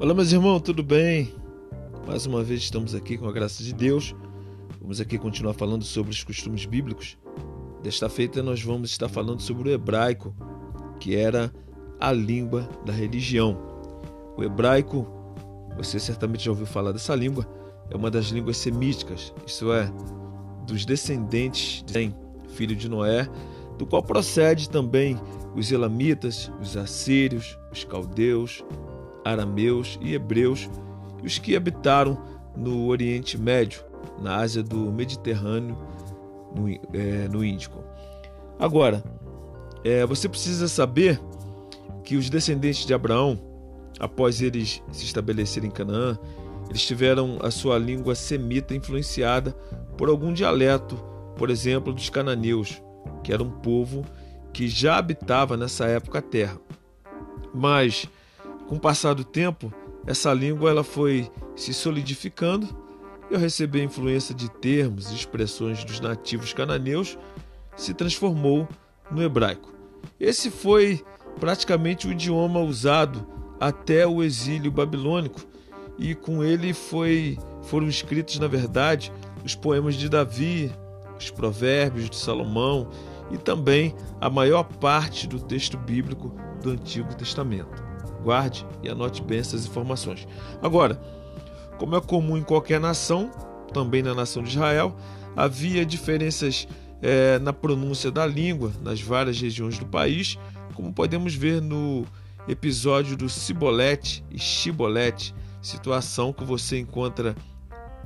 Olá, meus irmãos, tudo bem? Mais uma vez estamos aqui com a graça de Deus. Vamos aqui continuar falando sobre os costumes bíblicos. Desta feita, nós vamos estar falando sobre o hebraico, que era a língua da religião. O hebraico, você certamente já ouviu falar dessa língua, é uma das línguas semíticas, isso é, dos descendentes de Sem, filho de Noé, do qual procede também os elamitas, os assírios, os caldeus, arameus e hebreus, e os que habitaram no Oriente Médio, na Ásia do Mediterrâneo, no, é, no Índico. Agora, é, você precisa saber que os descendentes de Abraão, após eles se estabelecerem em Canaã, eles tiveram a sua língua semita influenciada por algum dialeto, por exemplo, dos cananeus, que era um povo que já habitava nessa época a terra. Mas com o passar do tempo, essa língua ela foi se solidificando e ao receber a influência de termos e expressões dos nativos cananeus, se transformou no hebraico. Esse foi praticamente o idioma usado até o exílio babilônico e com ele foi, foram escritos, na verdade, os poemas de Davi, os provérbios de Salomão e também a maior parte do texto bíblico do Antigo Testamento. Guarde e anote bem essas informações. Agora, como é comum em qualquer nação, também na nação de Israel, havia diferenças é, na pronúncia da língua nas várias regiões do país, como podemos ver no episódio do Cibolete e Chibolete, situação que você encontra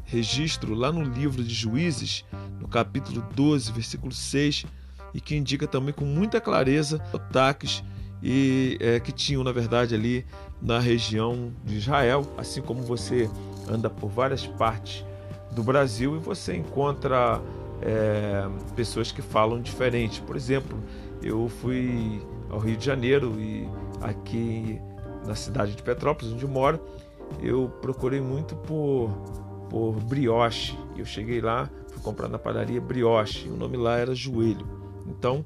registro lá no livro de Juízes, no capítulo 12, versículo 6, e que indica também com muita clareza ataques e é, que tinham, na verdade, ali na região de Israel, assim como você anda por várias partes do Brasil e você encontra é, pessoas que falam diferente. Por exemplo, eu fui ao Rio de Janeiro e aqui na cidade de Petrópolis, onde moro, eu procurei muito por, por brioche. Eu cheguei lá, fui comprar na padaria brioche, o nome lá era joelho. Então,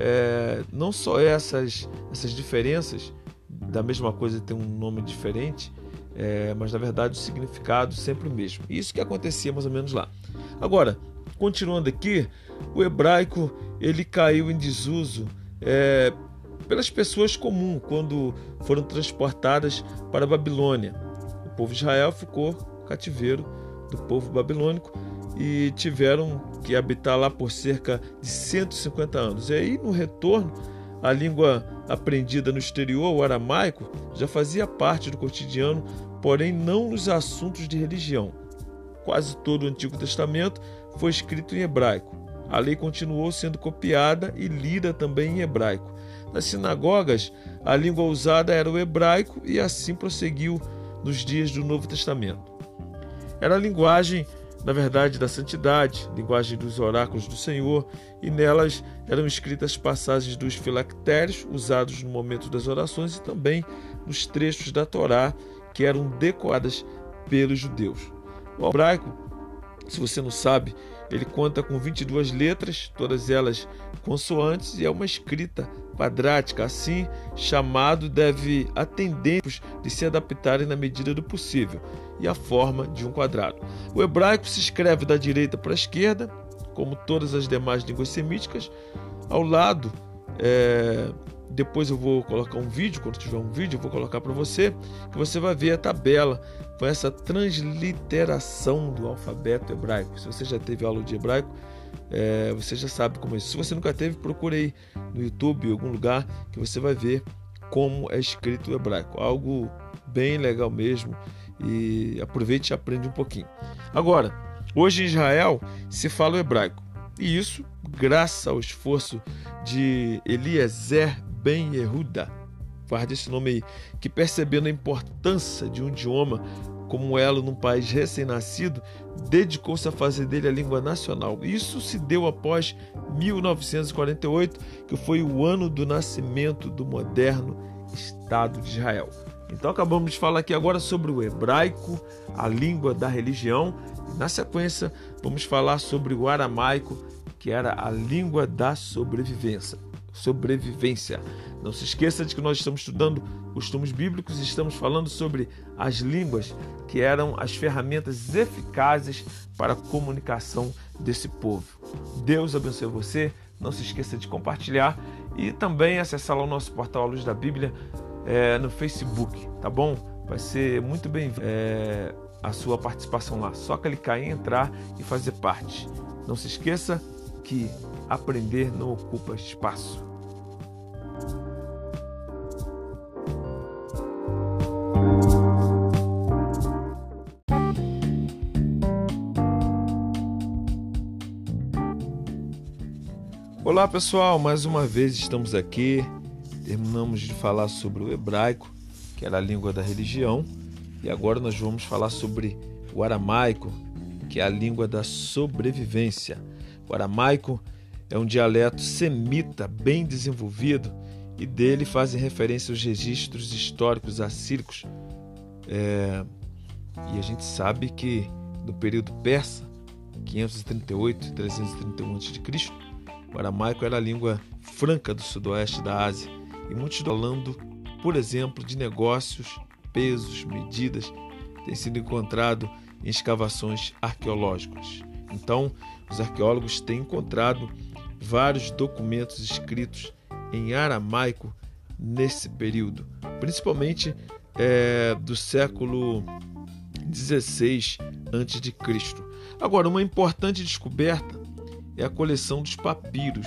é, não só essas, essas diferenças, da mesma coisa tem um nome diferente, é, mas na verdade o significado sempre o mesmo. Isso que acontecia mais ou menos lá. Agora, continuando aqui, o hebraico ele caiu em desuso é, pelas pessoas comuns quando foram transportadas para a Babilônia. O povo de Israel ficou cativeiro do povo babilônico e tiveram que habitar lá por cerca de 150 anos. E aí, no retorno, a língua aprendida no exterior, o aramaico, já fazia parte do cotidiano, porém não nos assuntos de religião. Quase todo o Antigo Testamento foi escrito em hebraico. A lei continuou sendo copiada e lida também em hebraico. Nas sinagogas, a língua usada era o hebraico e assim prosseguiu nos dias do Novo Testamento. Era a linguagem na verdade da santidade, linguagem dos oráculos do Senhor, e nelas eram escritas passagens dos filactérios usados no momento das orações e também nos trechos da Torá que eram decoradas pelos judeus. O hebraico, se você não sabe, ele conta com 22 letras, todas elas consoantes, e é uma escrita quadrática. Assim, chamado deve atender de se adaptarem na medida do possível e a forma de um quadrado. O hebraico se escreve da direita para a esquerda, como todas as demais línguas semíticas. Ao lado, é... depois eu vou colocar um vídeo, quando tiver um vídeo, eu vou colocar para você, que você vai ver a tabela com essa transliteração do alfabeto hebraico. Se você já teve aula de hebraico, é, você já sabe como é isso. Se você nunca teve, procure aí no YouTube, em algum lugar, que você vai ver como é escrito o hebraico. Algo bem legal mesmo. E aproveite e aprende um pouquinho. Agora, hoje em Israel se fala o hebraico. E isso graças ao esforço de Eliezer Ben Yehuda guarde esse nome aí, que percebendo a importância de um idioma como elo num país recém-nascido, dedicou-se a fazer dele a língua nacional. Isso se deu após 1948, que foi o ano do nascimento do moderno Estado de Israel. Então acabamos de falar aqui agora sobre o hebraico, a língua da religião. Na sequência, vamos falar sobre o aramaico, que era a língua da sobrevivência. Sobrevivência. Não se esqueça de que nós estamos estudando costumes bíblicos e estamos falando sobre as línguas que eram as ferramentas eficazes para a comunicação desse povo. Deus abençoe você. Não se esqueça de compartilhar e também acessar lá o nosso portal Luz da Bíblia é, no Facebook, tá bom? Vai ser muito bem é, a sua participação lá. Só clicar em entrar e fazer parte. Não se esqueça que aprender não ocupa espaço. Olá pessoal, mais uma vez estamos aqui. Terminamos de falar sobre o hebraico, que era a língua da religião, e agora nós vamos falar sobre o aramaico, que é a língua da sobrevivência. O aramaico é um dialeto semita bem desenvolvido e dele fazem referência os registros históricos assíricos. É, e a gente sabe que no período persa, 538 e 331 a.C., o aramaico era a língua franca do sudoeste da Ásia e muitos falando, por exemplo, de negócios, pesos, medidas, tem sido encontrado em escavações arqueológicas. Então, os arqueólogos têm encontrado vários documentos escritos em aramaico nesse período, principalmente é, do século 16 a.C. Agora, uma importante descoberta é a coleção dos papiros,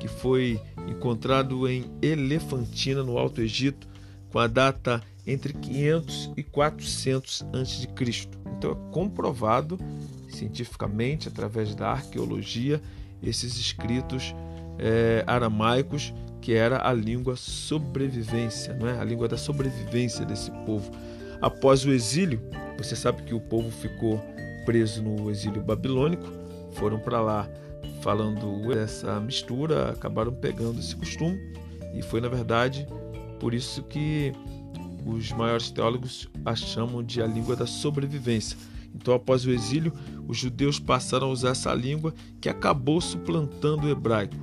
que foi encontrado em Elefantina, no Alto Egito, com a data entre 500 e 400 a.C. Então é comprovado cientificamente, através da arqueologia, esses escritos é, aramaicos, que era a língua sobrevivência, não é? a língua da sobrevivência desse povo. Após o exílio, você sabe que o povo ficou preso no exílio babilônico, foram para lá falando essa mistura, acabaram pegando esse costume e foi na verdade por isso que os maiores teólogos a chamam de a língua da sobrevivência. Então, após o exílio, os judeus passaram a usar essa língua que acabou suplantando o hebraico.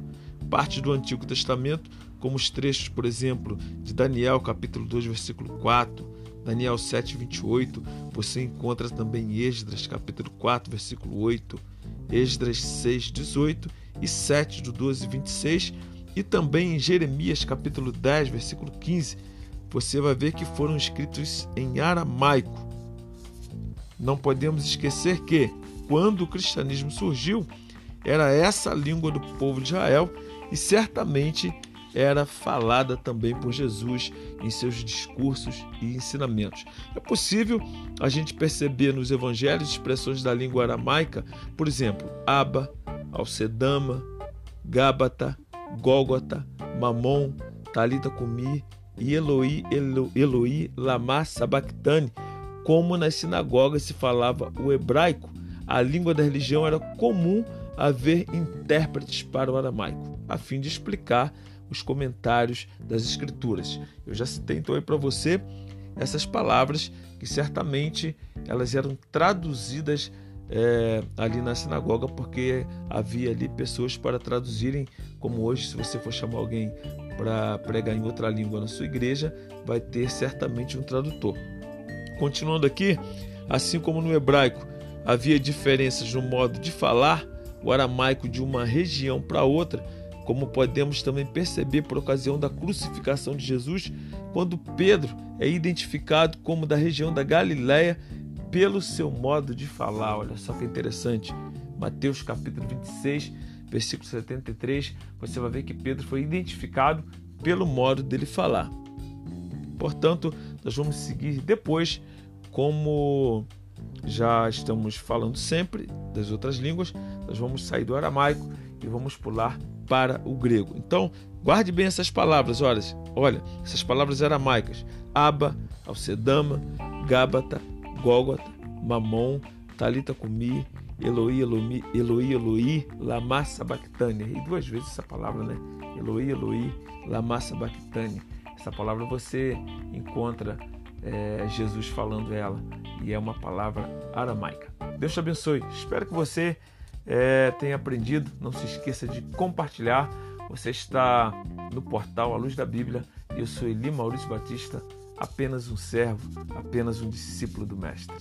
Parte do Antigo Testamento, como os trechos, por exemplo, de Daniel, capítulo 2, versículo 4, Daniel 7, 28, você encontra também Esdras, capítulo 4, versículo 8, Esdras 6, 18 e 7, do 12, 26, e também em Jeremias, capítulo 10, versículo 15, você vai ver que foram escritos em aramaico. Não podemos esquecer que, quando o cristianismo surgiu, era essa a língua do povo de Israel e certamente era falada também por Jesus em seus discursos e ensinamentos. É possível a gente perceber nos evangelhos expressões da língua aramaica, por exemplo, Aba, Alcedama, Gábata, Gólgota, Mamon, Talita Cumi e Eloi, Elo, Eloi, Sabactane, como nas sinagogas se falava o hebraico, a língua da religião era comum haver intérpretes para o aramaico, a fim de explicar os comentários das escrituras. Eu já citei então aí para você essas palavras que certamente elas eram traduzidas é, ali na sinagoga porque havia ali pessoas para traduzirem, como hoje se você for chamar alguém para pregar em outra língua na sua igreja, vai ter certamente um tradutor. Continuando aqui, assim como no hebraico havia diferenças no modo de falar, o aramaico de uma região para outra, como podemos também perceber por ocasião da crucificação de Jesus, quando Pedro é identificado como da região da Galiléia pelo seu modo de falar. Olha só que interessante. Mateus capítulo 26, versículo 73, você vai ver que Pedro foi identificado pelo modo dele falar. Portanto, nós vamos seguir depois, como já estamos falando sempre das outras línguas, nós vamos sair do aramaico e vamos pular para o grego. Então, guarde bem essas palavras, olha, olha, essas palavras aramaicas: Aba, Alcedama, Gábata, Gólgota, Mamon, Talita Cumi, Eloi, Eloi, Eloi, Eloi, Lama Sabactânia. E duas vezes essa palavra, né? Eloi, Eloi, Lama Sabactânia. Essa palavra você encontra é, Jesus falando ela e é uma palavra aramaica. Deus te abençoe. Espero que você é, tenha aprendido. Não se esqueça de compartilhar Você está no portal A Luz da Bíblia. Eu sou Eli Maurício Batista, apenas um servo, apenas um discípulo do Mestre.